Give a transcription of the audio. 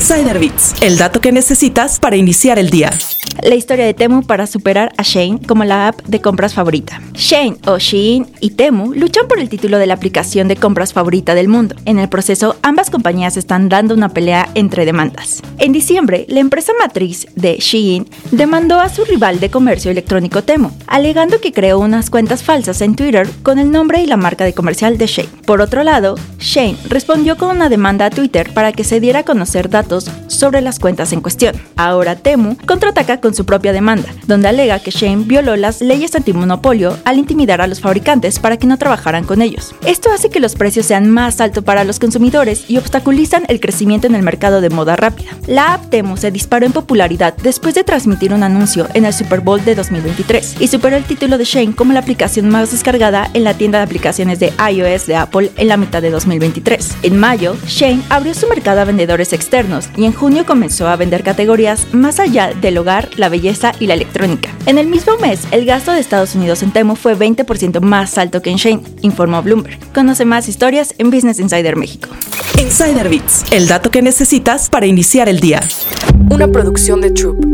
Insider Bits, el dato que necesitas para iniciar el día. La historia de Temu para superar a Shane como la app de compras favorita. Shane o Shein y Temu luchan por el título de la aplicación de compras favorita del mundo. En el proceso, ambas compañías están dando una pelea entre demandas. En diciembre, la empresa matriz de Shein demandó a su rival de comercio electrónico Temu, alegando que creó unas cuentas falsas en Twitter con el nombre y la marca de comercial de Shane. Por otro lado, Shane respondió con una demanda a Twitter para que se diera a conocer datos datos sobre las cuentas en cuestión. Ahora Temu contraataca con su propia demanda, donde alega que Shane violó las leyes antimonopolio al intimidar a los fabricantes para que no trabajaran con ellos. Esto hace que los precios sean más altos para los consumidores y obstaculizan el crecimiento en el mercado de moda rápida. La app Temu se disparó en popularidad después de transmitir un anuncio en el Super Bowl de 2023 y superó el título de Shane como la aplicación más descargada en la tienda de aplicaciones de iOS de Apple en la mitad de 2023. En mayo, Shane abrió su mercado a vendedores externos y en comenzó a vender categorías más allá del hogar, la belleza y la electrónica. En el mismo mes, el gasto de Estados Unidos en Temu fue 20% más alto que en Shane, informó Bloomberg. Conoce más historias en Business Insider México. Insider Bits, el dato que necesitas para iniciar el día. Una producción de Troop.